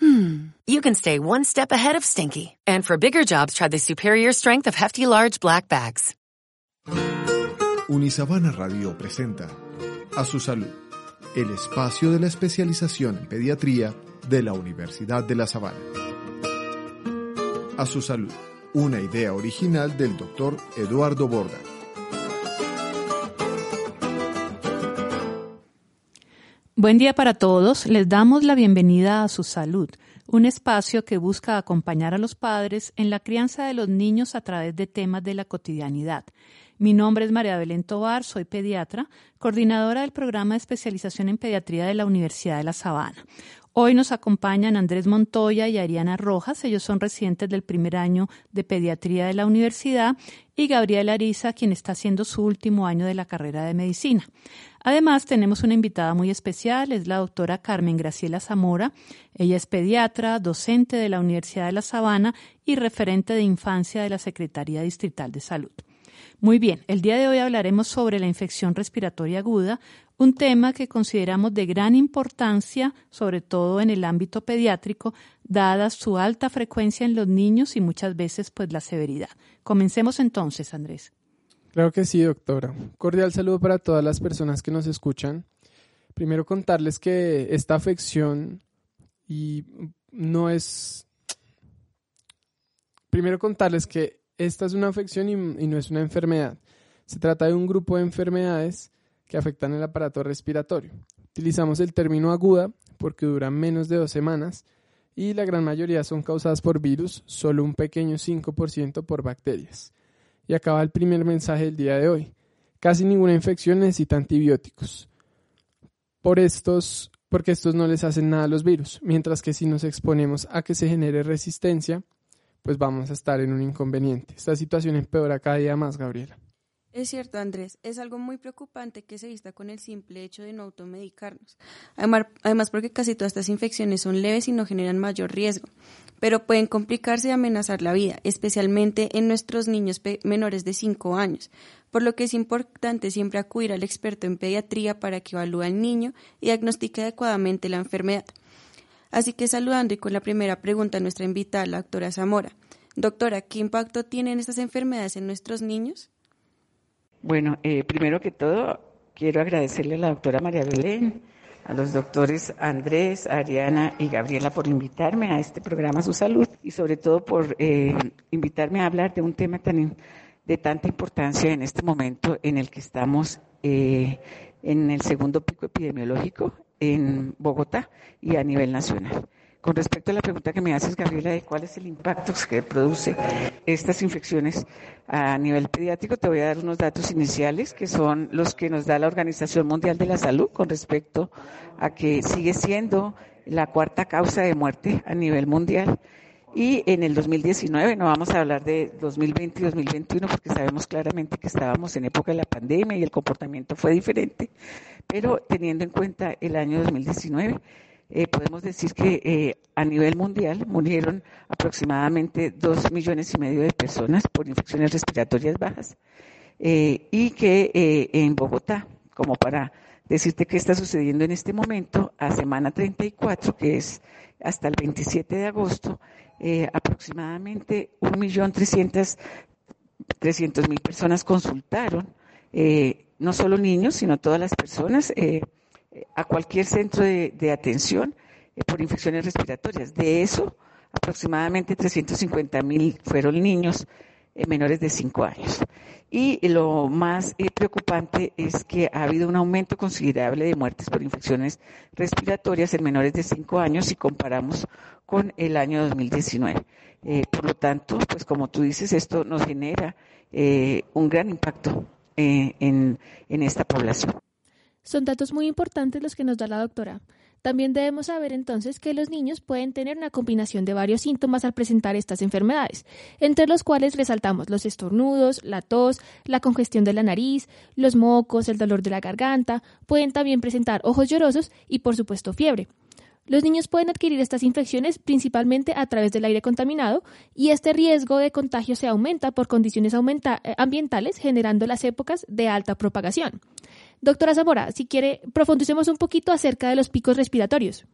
hmm, you can stay one step ahead of stinky. And for bigger jobs, try the superior strength of Hefty Large Black Bags. Unisabana Radio presenta A su salud, el espacio de la especialización en pediatría de la Universidad de La Sabana. A su salud, una idea original del doctor Eduardo Borda. Buen día para todos. Les damos la bienvenida a Su Salud, un espacio que busca acompañar a los padres en la crianza de los niños a través de temas de la cotidianidad. Mi nombre es María Belén Tobar, soy pediatra, coordinadora del programa de especialización en pediatría de la Universidad de La Sabana. Hoy nos acompañan Andrés Montoya y Ariana Rojas, ellos son residentes del primer año de pediatría de la universidad, y Gabriel Ariza, quien está haciendo su último año de la carrera de medicina. Además, tenemos una invitada muy especial, es la doctora Carmen Graciela Zamora. Ella es pediatra, docente de la Universidad de La Sabana y referente de infancia de la Secretaría Distrital de Salud. Muy bien, el día de hoy hablaremos sobre la infección respiratoria aguda, un tema que consideramos de gran importancia, sobre todo en el ámbito pediátrico, dada su alta frecuencia en los niños y muchas veces pues la severidad. Comencemos entonces, Andrés. Claro que sí, doctora. Cordial saludo para todas las personas que nos escuchan. Primero contarles que esta afección y no es... Primero contarles que esta es una afección y, no es una enfermedad. Se trata de un grupo de enfermedades que afectan el aparato respiratorio. Utilizamos el término aguda porque duran menos de dos semanas y la gran mayoría son causadas por virus, solo un pequeño 5% por bacterias. Y acaba el primer mensaje del día de hoy. Casi ninguna infección necesita antibióticos. Por estos, porque estos no les hacen nada a los virus, mientras que si nos exponemos a que se genere resistencia, pues vamos a estar en un inconveniente. Esta situación empeora cada día más, Gabriela. Es cierto, Andrés, es algo muy preocupante que se vista con el simple hecho de no automedicarnos. Además, porque casi todas estas infecciones son leves y no generan mayor riesgo, pero pueden complicarse y amenazar la vida, especialmente en nuestros niños menores de 5 años, por lo que es importante siempre acudir al experto en pediatría para que evalúe al niño y diagnostique adecuadamente la enfermedad. Así que saludando y con la primera pregunta a nuestra invitada, la doctora Zamora. Doctora, ¿qué impacto tienen estas enfermedades en nuestros niños? Bueno, eh, primero que todo, quiero agradecerle a la doctora María Belén, a los doctores Andrés, Ariana y Gabriela por invitarme a este programa Su Salud y sobre todo por eh, invitarme a hablar de un tema tan de tanta importancia en este momento en el que estamos eh, en el segundo pico epidemiológico en Bogotá y a nivel nacional. Con respecto a la pregunta que me haces, Gabriela, de cuál es el impacto que produce estas infecciones a nivel pediátrico, te voy a dar unos datos iniciales que son los que nos da la Organización Mundial de la Salud con respecto a que sigue siendo la cuarta causa de muerte a nivel mundial. Y en el 2019, no vamos a hablar de 2020 y 2021 porque sabemos claramente que estábamos en época de la pandemia y el comportamiento fue diferente, pero teniendo en cuenta el año 2019, eh, podemos decir que eh, a nivel mundial murieron aproximadamente dos millones y medio de personas por infecciones respiratorias bajas eh, y que eh, en Bogotá, como para decirte qué está sucediendo en este momento, a semana 34, que es hasta el 27 de agosto, eh, aproximadamente un millón trescientos mil personas consultaron, eh, no solo niños, sino todas las personas. Eh, a cualquier centro de, atención eh, por infecciones respiratorias. De eso, aproximadamente 350 mil fueron niños menores de 5 años. Y lo más eh, preocupante es que ha habido un aumento considerable de muertes por infecciones respiratorias en menores de 5 años si comparamos con el año 2019. por lo tanto, pues como tú dices, esto nos genera un gran impacto en esta población. Son datos muy importantes los que nos da la doctora. También debemos saber entonces que los niños pueden tener una combinación de varios síntomas al presentar estas enfermedades, entre los cuales resaltamos los estornudos, la tos, la congestión de la nariz, los mocos, el dolor de la garganta, pueden también presentar ojos llorosos y por supuesto fiebre. Los niños pueden adquirir estas infecciones principalmente a través del aire contaminado y este riesgo de contagio se aumenta por condiciones eh, ambientales generando las épocas de alta propagación. Doctora Zamora, si quiere, profundicemos un poquito acerca de los picos respiratorios.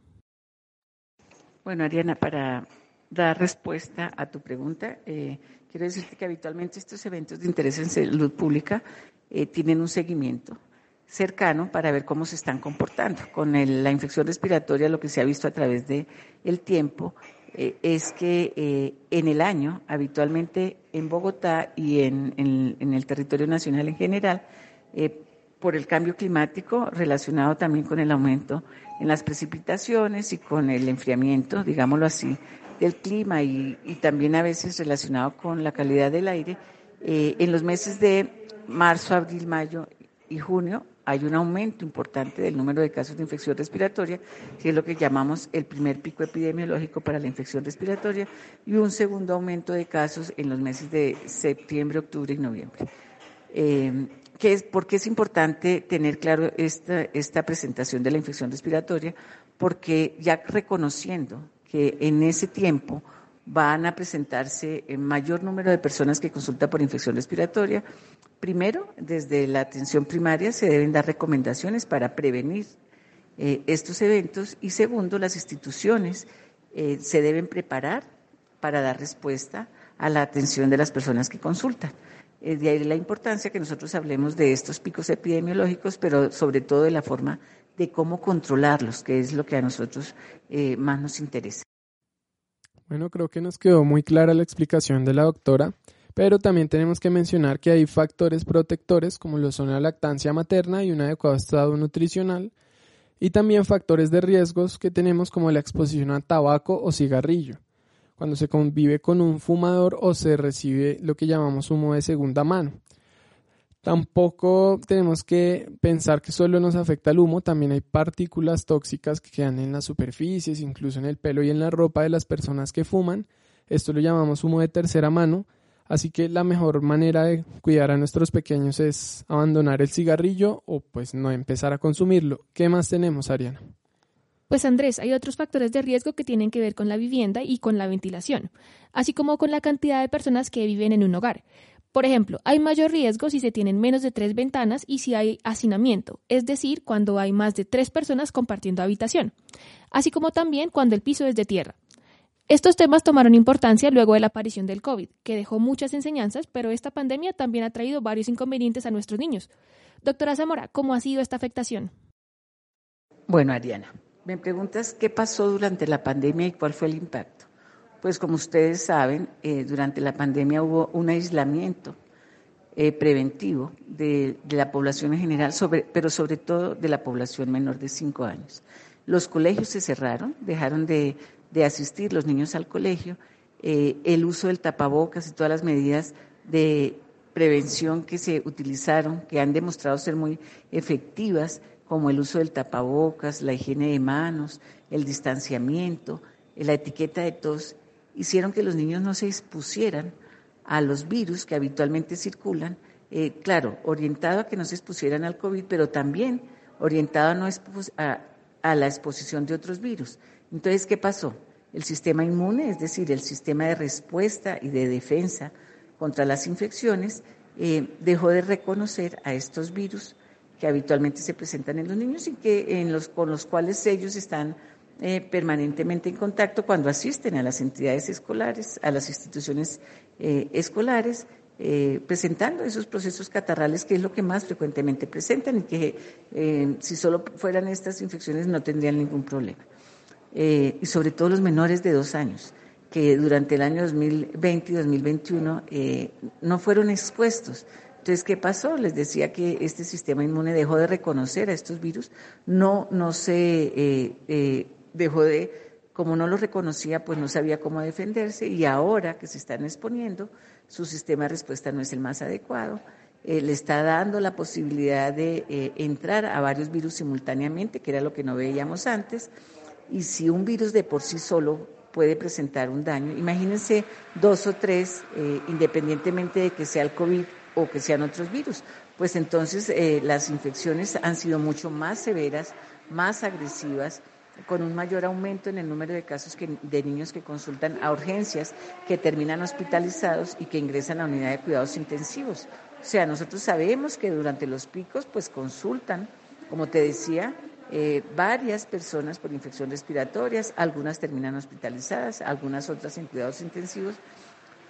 Bueno, Ariana, para dar respuesta a tu pregunta, eh, quiero decirte que habitualmente estos eventos de interés en salud pública eh, tienen un seguimiento cercano para ver cómo se están comportando. Con la infección respiratoria, lo que se ha visto a través del el tiempo eh, es que en el año, habitualmente en Bogotá y en, en el territorio nacional en general, por el cambio climático relacionado también con el aumento en las precipitaciones y con el enfriamiento, digámoslo así, del clima y, también a veces relacionado con la calidad del aire. Eh, en los meses de marzo, abril, mayo y junio hay un aumento importante del número de casos de infección respiratoria, que es lo que llamamos el primer pico epidemiológico para la infección respiratoria, y un segundo aumento de casos en los meses de septiembre, octubre y noviembre. Eh, es, ¿Por qué es importante tener claro esta, esta presentación de la infección respiratoria? Porque ya reconociendo que en ese tiempo van a presentarse el mayor número de personas que consultan por infección respiratoria, primero, desde la atención primaria se deben dar recomendaciones para prevenir eh, estos eventos y segundo, las instituciones eh, se deben preparar para dar respuesta a la atención de las personas que consultan. Eh, de ahí la importancia que nosotros hablemos de estos picos epidemiológicos, pero sobre todo de la forma de cómo controlarlos, que es lo que a nosotros eh, más nos interesa. Bueno, creo que nos quedó muy clara la explicación de la doctora, pero también tenemos que mencionar que hay factores protectores como lo son la lactancia materna y un adecuado estado nutricional, y también factores de riesgos que tenemos como la exposición a tabaco o cigarrillo cuando se convive con un fumador o se recibe lo que llamamos humo de segunda mano. Tampoco tenemos que pensar que solo nos afecta el humo, también hay partículas tóxicas que quedan en las superficies, incluso en el pelo y en la ropa de las personas que fuman. Esto lo llamamos humo de tercera mano, así que la mejor manera de cuidar a nuestros pequeños es abandonar el cigarrillo o pues no empezar a consumirlo. ¿Qué más tenemos, Ariana? Pues Andrés, hay otros factores de riesgo que tienen que ver con la vivienda y con la ventilación, así como con la cantidad de personas que viven en un hogar. Por ejemplo, hay mayor riesgo si se tienen menos de tres ventanas y si hay hacinamiento, es decir, cuando hay más de tres personas compartiendo habitación, así como también cuando el piso es de tierra. Estos temas tomaron importancia luego de la aparición del COVID, que dejó muchas enseñanzas, pero esta pandemia también ha traído varios inconvenientes a nuestros niños. Doctora Zamora, ¿cómo ha sido esta afectación? Bueno, Ariana, me preguntas qué pasó durante la pandemia y cuál fue el impacto. Pues como ustedes saben, eh, durante la pandemia hubo un aislamiento eh, preventivo de, la población en general, pero sobre todo de la población menor de 5 años. Los colegios se cerraron, dejaron de, asistir los niños al colegio, eh, el uso del tapabocas y todas las medidas de prevención que se utilizaron, que han demostrado ser muy efectivas, como el uso del tapabocas, la higiene de manos, el distanciamiento, la etiqueta de tos, hicieron que los niños no se expusieran a los virus que habitualmente circulan, eh, claro, orientado a que no se expusieran al COVID, pero también orientado a, no a, la exposición de otros virus. Entonces, ¿qué pasó? El sistema inmune, es decir, el sistema de respuesta y de defensa contra las infecciones, eh, dejó de reconocer a estos virus que habitualmente se presentan en los niños y que con los cuales ellos están eh, permanentemente en contacto cuando asisten a las entidades escolares, a las instituciones eh, escolares, eh, presentando esos procesos catarrales que es lo que más frecuentemente presentan y que si solo fueran estas infecciones no tendrían ningún problema. y sobre todo los menores de dos años, que durante el año 2020 y 2021 no fueron expuestos entonces, ¿qué pasó? Les decía que este sistema inmune dejó de reconocer a estos virus, no, no se eh, eh, dejó de, como no los reconocía, pues no sabía cómo defenderse y ahora que se están exponiendo, su sistema de respuesta no es el más adecuado eh, le está dando la posibilidad de entrar a varios virus simultáneamente, que era lo que no veíamos antes. Y si un virus de por sí solo puede presentar un daño, imagínense dos o tres, independientemente de que sea el COVID o que sean otros virus, pues entonces las infecciones han sido mucho más severas, más agresivas con un mayor aumento en el número de casos de niños que consultan a urgencias, que terminan hospitalizados y que ingresan a unidad de cuidados intensivos. O sea, nosotros sabemos que durante los picos, pues consultan, como te decía, eh, varias personas por infecciones respiratorias, algunas terminan hospitalizadas, algunas otras en cuidados intensivos,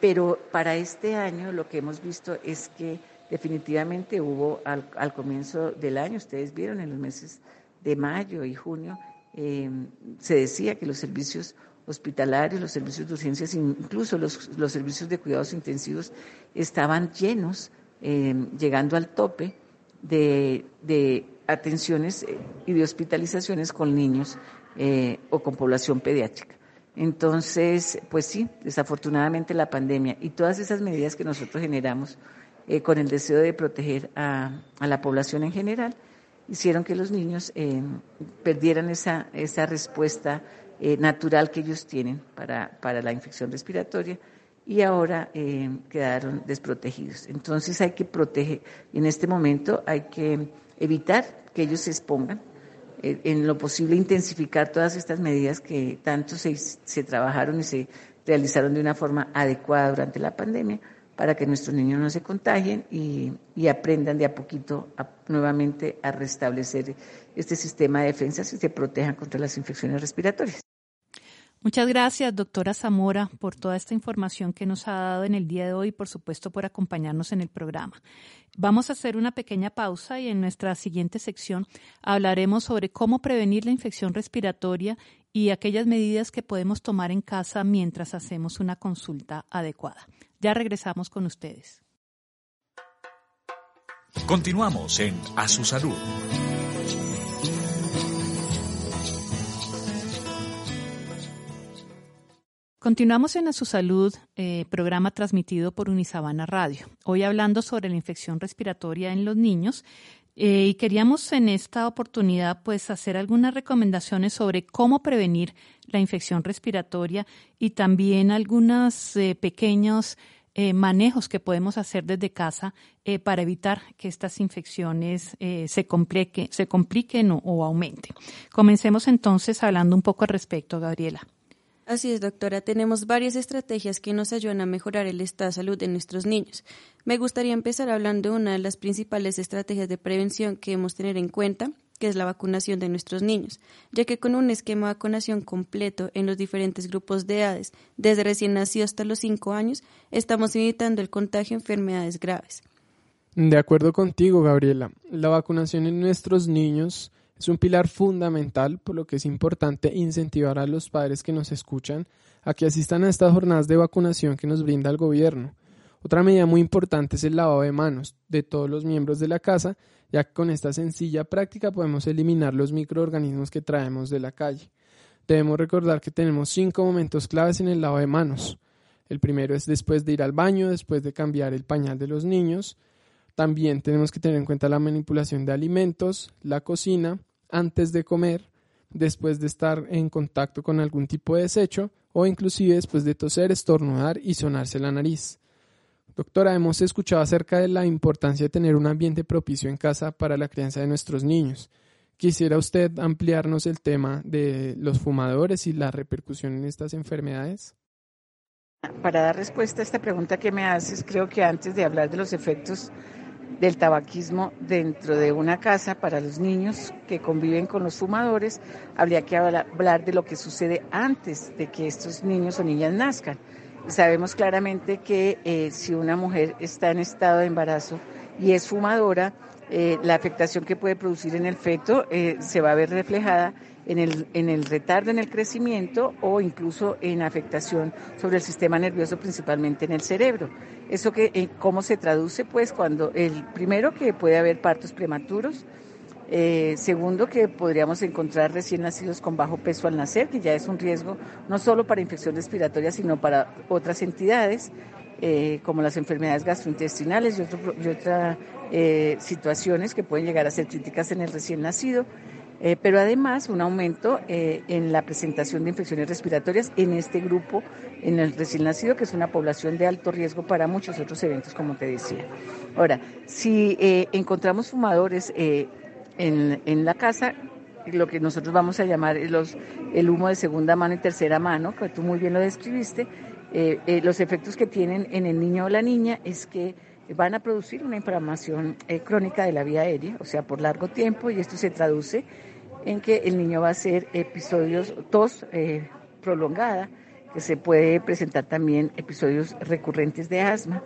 pero para este año lo que hemos visto es que definitivamente hubo al, comienzo del año, ustedes vieron en los meses de mayo y junio, eh, se decía que los servicios hospitalarios, los servicios de urgencias, incluso los, servicios de cuidados intensivos estaban llenos eh, llegando al tope de, atenciones eh, y de hospitalizaciones con niños eh, o con población pediátrica. Entonces, pues sí, desafortunadamente la pandemia y todas esas medidas que nosotros generamos con el deseo de proteger a, la población en general, hicieron que los niños perdieran esa, esa respuesta natural que ellos tienen para, para la infección respiratoria y ahora eh, quedaron desprotegidos. Entonces hay que proteger, en este momento hay que evitar que ellos se expongan, eh, en lo posible intensificar todas estas medidas que tanto se, se trabajaron y se realizaron de una forma adecuada durante la pandemia para que nuestros niños no se contagien y, y aprendan de a poquito nuevamente a restablecer este sistema de defensas y se protejan contra las infecciones respiratorias. Muchas gracias, doctora Zamora, por toda esta información que nos ha dado en el día de hoy y, por supuesto, por acompañarnos en el programa. Vamos a hacer una pequeña pausa y en nuestra siguiente sección hablaremos sobre cómo prevenir la infección respiratoria y aquellas medidas que podemos tomar en casa mientras hacemos una consulta adecuada. Ya regresamos con ustedes. Continuamos en A Su Salud. Continuamos en Su Salud, eh, programa transmitido por Unisabana Radio. Hoy hablando sobre la infección respiratoria en los niños eh, y queríamos en esta oportunidad pues hacer algunas recomendaciones sobre cómo prevenir la infección respiratoria y también algunos eh, pequeños manejos que podemos hacer desde casa para evitar que estas infecciones se, complique, se compliquen o aumenten. Comencemos entonces hablando un poco al respecto, Gabriela. Así es, doctora. Tenemos varias estrategias que nos ayudan a mejorar el estado de salud de nuestros niños. Me gustaría empezar hablando de una de las principales estrategias de prevención que debemos tener en cuenta, que es la vacunación de nuestros niños, ya que con un esquema de vacunación completo en los diferentes grupos de edades, desde recién nacido hasta los 5 años, estamos evitando el contagio de enfermedades graves. De acuerdo contigo, Gabriela. La vacunación en nuestros niños es un pilar fundamental, por lo que es importante incentivar a los padres que nos escuchan a que asistan a estas jornadas de vacunación que nos brinda el gobierno. Otra medida muy importante es el lavado de manos de todos los miembros de la casa, ya que con esta sencilla práctica podemos eliminar los microorganismos que traemos de la calle. Debemos recordar que tenemos cinco momentos claves en el lavado de manos. El primero es después de ir al baño, después de cambiar el pañal de los niños. También tenemos que tener en cuenta la manipulación de alimentos, la cocina, antes de comer, después de estar en contacto con algún tipo de desecho o inclusive después de toser, estornudar y sonarse la nariz. Doctora, hemos escuchado acerca de la importancia de tener un ambiente propicio en casa para la crianza de nuestros niños. ¿Quisiera usted ampliarnos el tema de los fumadores y la repercusión en estas enfermedades? Para dar respuesta a esta pregunta que me haces, creo que antes de hablar de los efectos del tabaquismo dentro de una casa para los niños que conviven con los fumadores, habría que hablar de lo que sucede antes de que estos niños o niñas nazcan. Sabemos claramente que eh, si una mujer está en estado de embarazo y es fumadora, eh, la afectación que puede producir en el feto eh, se va a ver reflejada en el, en el retardo en el crecimiento o incluso en afectación sobre el sistema nervioso, principalmente en el cerebro. ¿Eso que, eh, cómo se traduce? Pues cuando el primero que puede haber partos prematuros, eh, segundo, que podríamos encontrar recién nacidos con bajo peso al nacer, que ya es un riesgo no solo para infección respiratoria, sino para otras entidades. eh, como las enfermedades gastrointestinales y, otras eh, situaciones que pueden llegar a ser críticas en el recién nacido. Eh, pero además un aumento en la presentación de infecciones respiratorias en este grupo, en el recién nacido, que es una población de alto riesgo para muchos otros eventos, como te decía. Ahora, si encontramos fumadores en, en, la casa, lo que nosotros vamos a llamar los, el humo de segunda mano y tercera mano, que tú muy bien lo describiste, eh, eh, los efectos que tienen en el niño o la niña es que van a producir una inflamación eh, crónica de la vía aérea, o sea, por largo tiempo, y esto se traduce en que el niño va a hacer episodios, tos prolongada, que se puede presentar también episodios recurrentes de asma,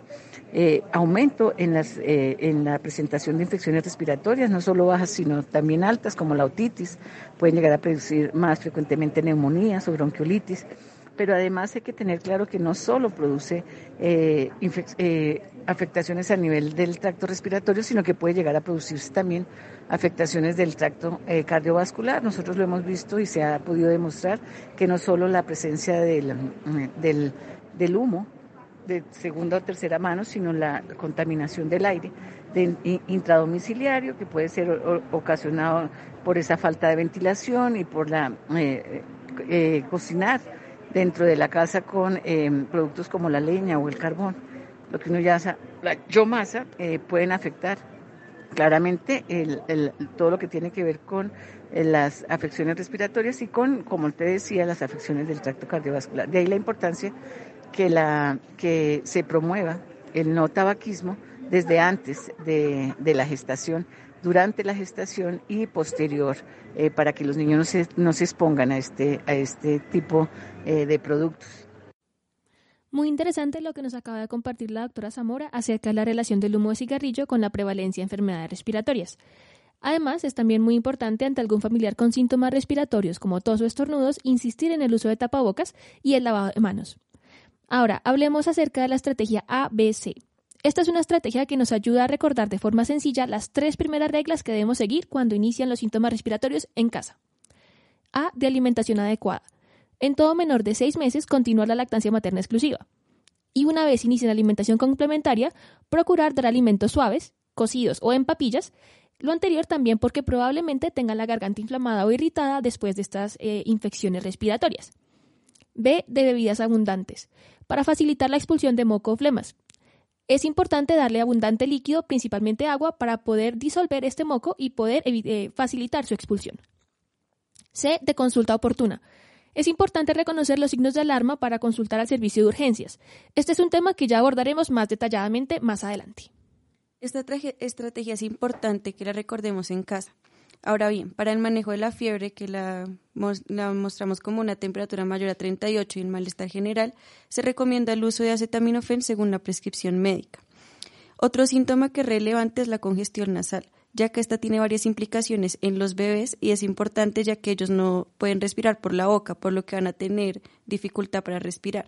aumento en, las, en la presentación de infecciones respiratorias, no solo bajas, sino también altas, como la otitis, pueden llegar a producir más frecuentemente neumonías o bronquiolitis pero además hay que tener claro que no solo produce eh, eh, afectaciones a nivel del tracto respiratorio, sino que puede llegar a producirse también afectaciones del tracto eh, cardiovascular. Nosotros lo hemos visto y se ha podido demostrar que no solo la presencia del, del, del humo de segunda o tercera mano, sino la contaminación del aire de intradomiciliario que puede ser ocasionado por esa falta de ventilación y por la cocinar dentro de la casa con eh, productos como la leña o el carbón, lo que uno ya la biomasa, eh, pueden afectar claramente todo lo que tiene que ver con eh, las afecciones respiratorias y con, como te decía, las afecciones del tracto cardiovascular. De ahí la importancia que, se promueva el no tabaquismo desde antes de la gestación durante la gestación y posterior eh, para que los niños no se, no se expongan a este, a este tipo eh, de productos. Muy interesante lo que nos acaba de compartir la doctora Zamora acerca de la relación del humo de cigarrillo con la prevalencia de enfermedades respiratorias. Además, es también muy importante ante algún familiar con síntomas respiratorios como tos o estornudos insistir en el uso de tapabocas y el lavado de manos. Ahora, hablemos acerca de la estrategia ABC. Esta es una estrategia que nos ayuda a recordar de forma sencilla las tres primeras reglas que debemos seguir cuando inician los síntomas respiratorios en casa. A. De alimentación adecuada. En todo menor de seis meses, continuar la lactancia materna exclusiva. Y una vez inicie la alimentación complementaria, procurar dar alimentos suaves, cocidos o en papillas. Lo anterior también porque probablemente tengan la garganta inflamada o irritada después de estas eh, infecciones respiratorias. B. De bebidas abundantes. Para facilitar la expulsión de moco o flemas. Es importante darle abundante líquido, principalmente agua, para poder disolver este moco y poder eh, facilitar su expulsión. C. De consulta oportuna. Es importante reconocer los signos de alarma para consultar al servicio de urgencias. Este es un tema que ya abordaremos más detalladamente más adelante. Esta estrategia es importante que la recordemos en casa. Ahora bien, para el manejo de la fiebre, que la, mostramos como una temperatura mayor a 38 y el malestar general, se recomienda el uso de acetaminofén según la prescripción médica. Otro síntoma que es relevante es la congestión nasal, ya que esta tiene varias implicaciones en los bebés y es importante ya que ellos no pueden respirar por la boca, por lo que van a tener dificultad para respirar.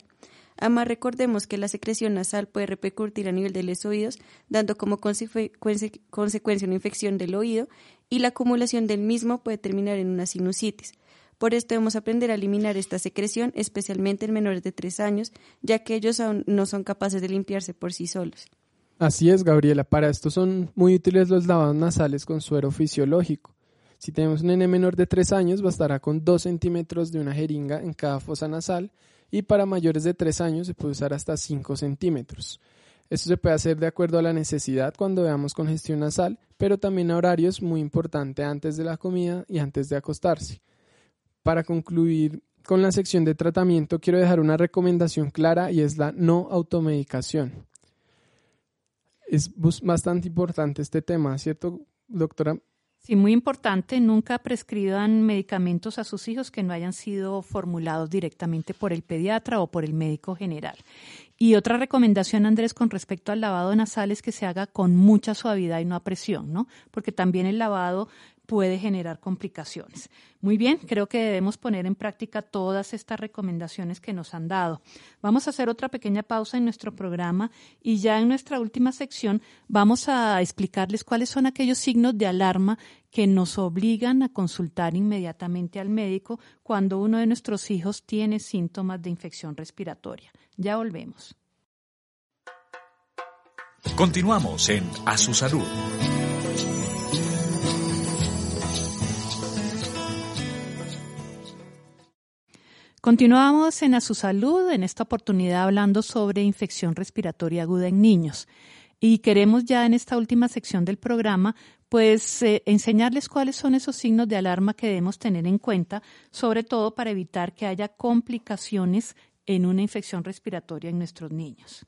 Además, recordemos que la secreción nasal puede repercutir a nivel de los oídos, dando como consecuencia una infección del oído y la acumulación del mismo puede terminar en una sinusitis. Por esto debemos aprender a eliminar esta secreción, especialmente en menores de tres años, ya que ellos aún no son capaces de limpiarse por sí solos. Así es, Gabriela. Para esto son muy útiles los lavados nasales con suero fisiológico. Si tenemos un nene menor de tres años, bastará con dos centímetros de una jeringa en cada fosa nasal y para mayores de 3 años se puede usar hasta 5 centímetros. Esto se puede hacer de acuerdo a la necesidad cuando veamos congestión nasal, pero también a horarios muy importante antes de la comida y antes de acostarse. Para concluir con la sección de tratamiento, quiero dejar una recomendación clara y es la no automedicación. Es bastante importante este tema, ¿cierto, doctora? Sí, muy importante, nunca prescriban medicamentos a sus hijos que no hayan sido formulados directamente por el pediatra o por el médico general. Y otra recomendación, Andrés, con respecto al lavado nasal es que se haga con mucha suavidad y no a presión, ¿no? Porque también el lavado puede generar complicaciones. Muy bien, creo que debemos poner en práctica todas estas recomendaciones que nos han dado. Vamos a hacer otra pequeña pausa en nuestro programa y ya en nuestra última sección vamos a explicarles cuáles son aquellos signos de alarma que nos obligan a consultar inmediatamente al médico cuando uno de nuestros hijos tiene síntomas de infección respiratoria. Ya volvemos. Continuamos en A Su Salud. Continuamos en A Su Salud, en esta oportunidad hablando sobre infección respiratoria aguda en niños. Y queremos ya en esta última sección del programa, pues eh, enseñarles cuáles son esos signos de alarma que debemos tener en cuenta, sobre todo para evitar que haya complicaciones en una infección respiratoria en nuestros niños.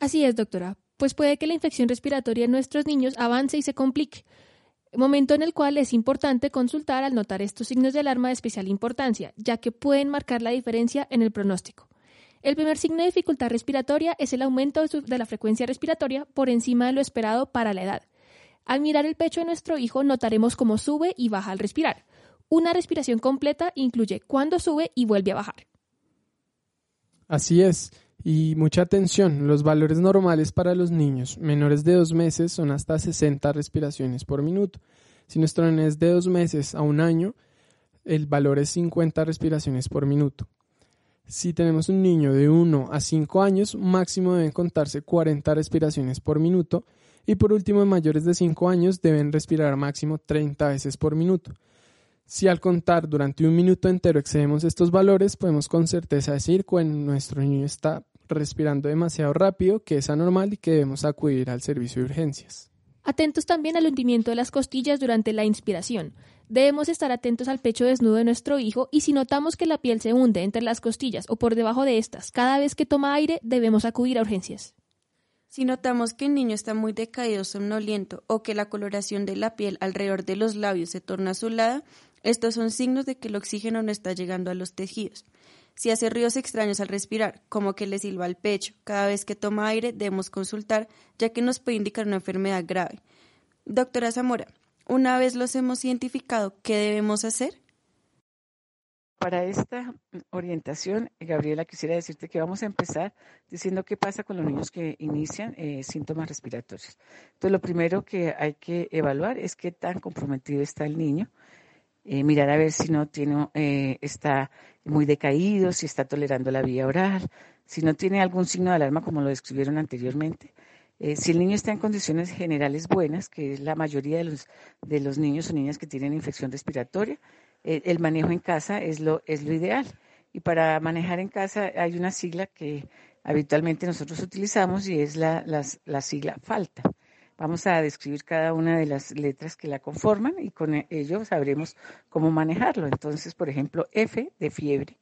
Así es, doctora, pues puede que la infección respiratoria en nuestros niños avance y se complique momento en el cual es importante consultar al notar estos signos de alarma de especial importancia, ya que pueden marcar la diferencia en el pronóstico. El primer signo de dificultad respiratoria es el aumento de la frecuencia respiratoria por encima de lo esperado para la edad. Al mirar el pecho de nuestro hijo notaremos cómo sube y baja al respirar. Una respiración completa incluye cuando sube y vuelve a bajar. Así es. Y mucha atención, los valores normales para los niños menores de dos meses son hasta 60 respiraciones por minuto. Si nuestro nene es de dos meses a un año, el valor es 50 respiraciones por minuto. Si tenemos un niño de 1 a 5 años, máximo deben contarse 40 respiraciones por minuto. Y por último, en mayores de 5 años deben respirar máximo 30 veces por minuto. Si al contar durante un minuto entero excedemos estos valores, podemos con certeza decir que nuestro niño está respirando demasiado rápido, que es anormal y que debemos acudir al servicio de urgencias. Atentos también al hundimiento de las costillas durante la inspiración. Debemos estar atentos al pecho desnudo de nuestro hijo y si notamos que la piel se hunde entre las costillas o por debajo de estas cada vez que toma aire, debemos acudir a urgencias. Si notamos que el niño está muy decaído, somnoliento o que la coloración de la piel alrededor de los labios se torna azulada, estos son signos de que el oxígeno no está llegando a los tejidos. Si hace ruidos extraños al respirar, como que le silba el pecho, cada vez que toma aire debemos consultar, ya que nos puede indicar una enfermedad grave. Doctora Zamora, una vez los hemos identificado, ¿qué debemos hacer? Para esta orientación, Gabriela, quisiera decirte que vamos a empezar diciendo qué pasa con los niños que inician eh, síntomas respiratorios. Entonces, lo primero que hay que evaluar es qué tan comprometido está el niño eh, mirar a ver si no tiene, eh, está muy decaído, si está tolerando la vía oral, si no tiene algún signo de alarma como lo describieron anteriormente. Eh, si el niño está en condiciones generales buenas, que es la mayoría de los, de los niños o niñas que tienen infección respiratoria, el manejo en casa es lo, es lo ideal. Y para manejar en casa hay una sigla que habitualmente nosotros utilizamos y es la, la sigla falta. Vamos a describir cada una de las letras que la conforman y con ello sabremos cómo manejarlo. Entonces, por ejemplo, F de fiebre.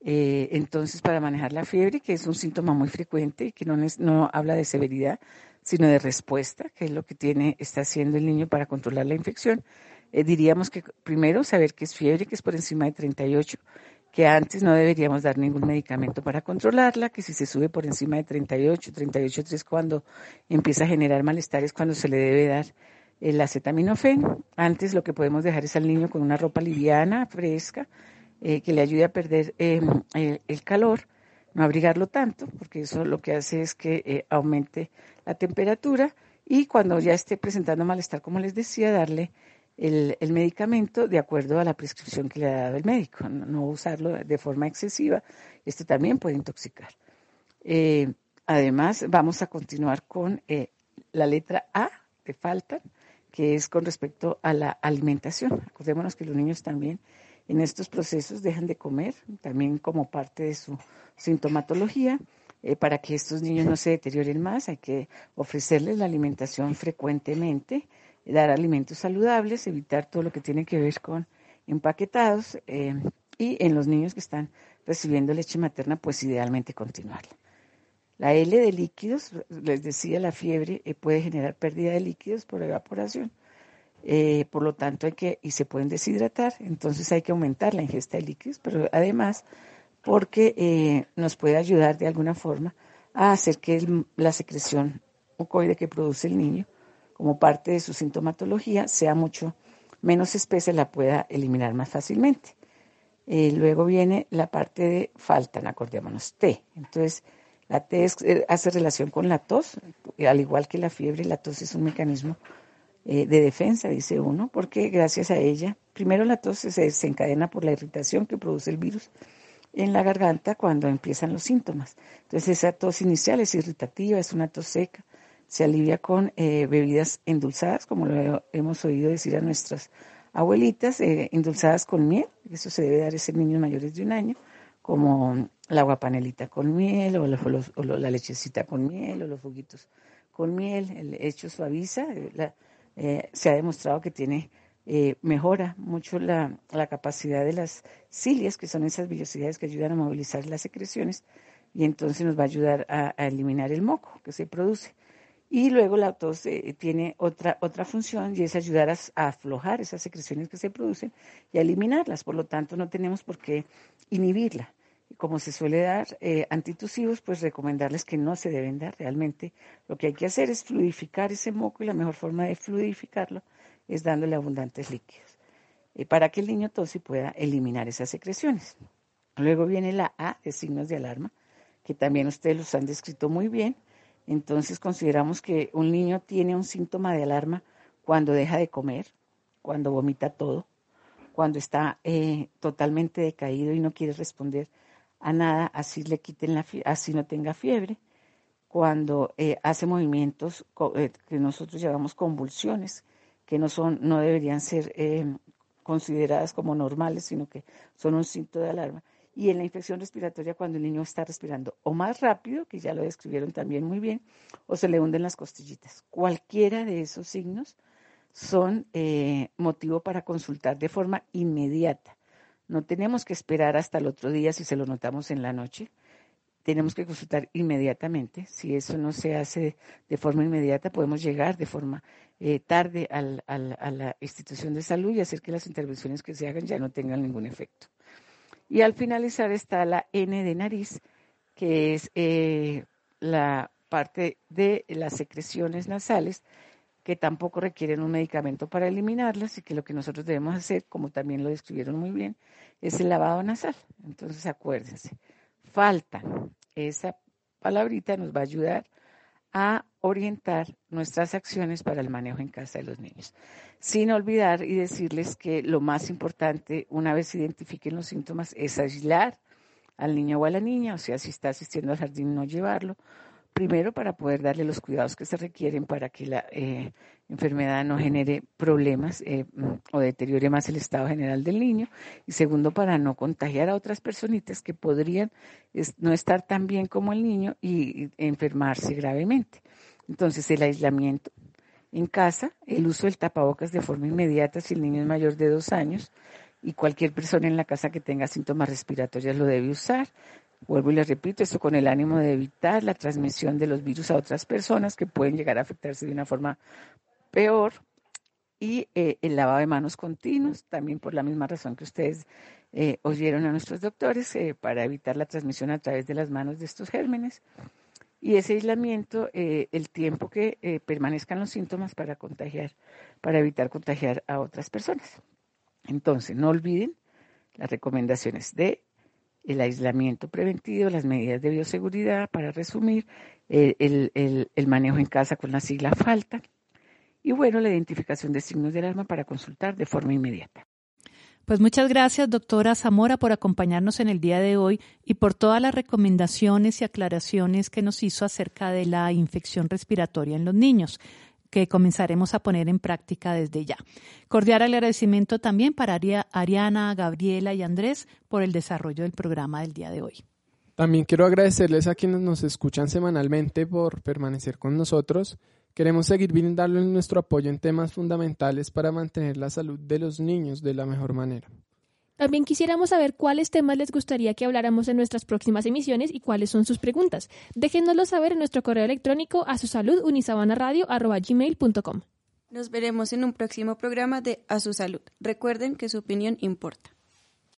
Eh, entonces, para manejar la fiebre, que es un síntoma muy frecuente y que no, no habla de severidad, sino de respuesta, que es lo que tiene, está haciendo el niño para controlar la infección, eh, diríamos que primero saber que es fiebre, que es por encima de 38, que antes no deberíamos dar ningún medicamento para controlarla, que si se sube por encima de 38, 38,3 cuando empieza a generar malestar es cuando se le debe dar el acetaminofén. Antes lo que podemos dejar es al niño con una ropa liviana, fresca, eh, que le ayude a perder em, el, calor, no abrigarlo tanto, porque eso lo que hace es que eh, aumente la temperatura y cuando ya esté presentando malestar, como les decía, darle el, medicamento de acuerdo a la prescripción que le ha dado el médico, no, usarlo de forma excesiva. Esto también puede intoxicar. Eh, además, vamos a continuar con eh, la letra A de falta, que es con respecto a la alimentación. Acordémonos que los niños también en estos procesos dejan de comer, también como parte de su sintomatología. Eh, para que estos niños no se deterioren más, hay que ofrecerles la alimentación frecuentemente dar alimentos saludables, evitar todo lo que tiene que ver con empaquetados eh, y en los niños que están recibiendo leche materna, pues idealmente continuarla. La L de líquidos, les decía, la fiebre eh, puede generar pérdida de líquidos por evaporación. Eh, por lo tanto, hay que, y se pueden deshidratar, entonces hay que aumentar la ingesta de líquidos, pero además porque nos puede ayudar de alguna forma a hacer que la secreción mucoide que produce el niño como parte de su sintomatología sea mucho menos espesa la pueda eliminar más fácilmente. Eh, luego viene la parte de faltan, acordémonos, T. Entonces, la T eh, hace relación con la tos, al igual que la fiebre, la tos es un mecanismo eh, de defensa, dice uno, porque gracias a ella, primero la tos se desencadena por la irritación que produce el virus en la garganta cuando empiezan los síntomas. Entonces, esa tos inicial es irritativa, es una tos seca, se alivia con eh, bebidas endulzadas, como lo hemos oído decir a nuestras abuelitas, eh, endulzadas con miel, eso se debe dar a niños mayores de un año, como la agua panelita con miel, o, la lechecita con miel, o los juguitos con miel, el hecho suaviza, eh, se ha demostrado que tiene, mejora mucho la, capacidad de las cilias, que son esas vellosidades que ayudan a movilizar las secreciones, y entonces nos va a ayudar a eliminar el moco que se produce. Y luego la tos eh, tiene otra, otra función y es ayudar a, aflojar esas secreciones que se producen y a eliminarlas. Por lo tanto, no tenemos por qué inhibirla. Como se suele dar eh, antitusivos, pues recomendarles que no se deben dar realmente. Lo que hay que hacer es fluidificar ese moco y la mejor forma de fluidificarlo es dándole abundantes líquidos eh, para que el niño tose pueda eliminar esas secreciones. Luego viene la A de signos de alarma, que también ustedes los han descrito muy bien entonces consideramos que un niño tiene un síntoma de alarma cuando deja de comer, cuando vomita todo, cuando está eh, totalmente decaído y no quiere responder a nada, así le quiten la así no tenga fiebre, cuando eh, hace movimientos eh, que nosotros llamamos convulsiones, que no son, no deberían ser consideradas como normales, sino que son un síntoma de alarma y en la infección respiratoria cuando el niño está respirando o más rápido, que ya lo describieron también muy bien, o se le hunden las costillitas. Cualquiera de esos signos son eh, motivo para consultar de forma inmediata. No tenemos que esperar hasta el otro día si se lo notamos en la noche. Tenemos que consultar inmediatamente. Si eso no se hace de forma inmediata, podemos llegar de forma eh, tarde a la institución de salud y hacer que las intervenciones que se hagan ya no tengan ningún efecto. Y al finalizar está la N de nariz, que es eh, la parte de las secreciones nasales, que tampoco requieren un medicamento para eliminarlas y que lo que nosotros debemos hacer, como también lo describieron muy bien, es el lavado nasal. Entonces acuérdense, falta. Esa palabrita nos va a ayudar a orientar nuestras acciones para el manejo en casa de los niños. Sin olvidar y decirles que lo más importante, una vez identifiquen los síntomas, es aislar al niño o a la niña, o sea, si está asistiendo al jardín, no llevarlo. Primero, para poder darle los cuidados que se requieren para que la eh, enfermedad no genere problemas eh, mm, o deteriore más el estado general del niño. Y segundo, para no contagiar a otras personitas que podrían no estar tan bien como el niño y enfermarse gravemente. Entonces, el aislamiento en casa, el uso del tapabocas de forma inmediata si el niño es mayor de dos años y cualquier persona en la casa que tenga síntomas respiratorios lo debe usar. Vuelvo y les repito, esto con el ánimo de evitar la transmisión de los virus a otras personas que pueden llegar a afectarse de una forma peor. Y eh, el lavado de manos continuos, también por la misma razón que ustedes eh, oyeron a nuestros doctores, eh, para evitar la transmisión a través de las manos de estos gérmenes y ese aislamiento, eh, el tiempo que eh, permanezcan los síntomas para contagiar, para evitar contagiar a otras personas. Entonces, no olviden las recomendaciones de el aislamiento preventivo, las medidas de bioseguridad, para resumir, eh, el, manejo en casa con la sigla falta y bueno, la identificación de signos de alarma para consultar de forma inmediata. Pues muchas gracias, doctora Zamora, por acompañarnos en el día de hoy y por todas las recomendaciones y aclaraciones que nos hizo acerca de la infección respiratoria en los niños que comenzaremos a poner en práctica desde ya. Cordial agradecimiento también para Ariana, Gabriela y Andrés por el desarrollo del programa del día de hoy. También quiero agradecerles a quienes nos escuchan semanalmente por permanecer con nosotros Queremos seguir brindándoles nuestro apoyo en temas fundamentales para mantener la salud de los niños de la mejor manera. También quisiéramos saber cuáles temas les gustaría que habláramos en nuestras próximas emisiones y cuáles son sus preguntas. Déjenoslo saber en nuestro correo electrónico a su salud Nos veremos en un próximo programa de A su salud. Recuerden que su opinión importa.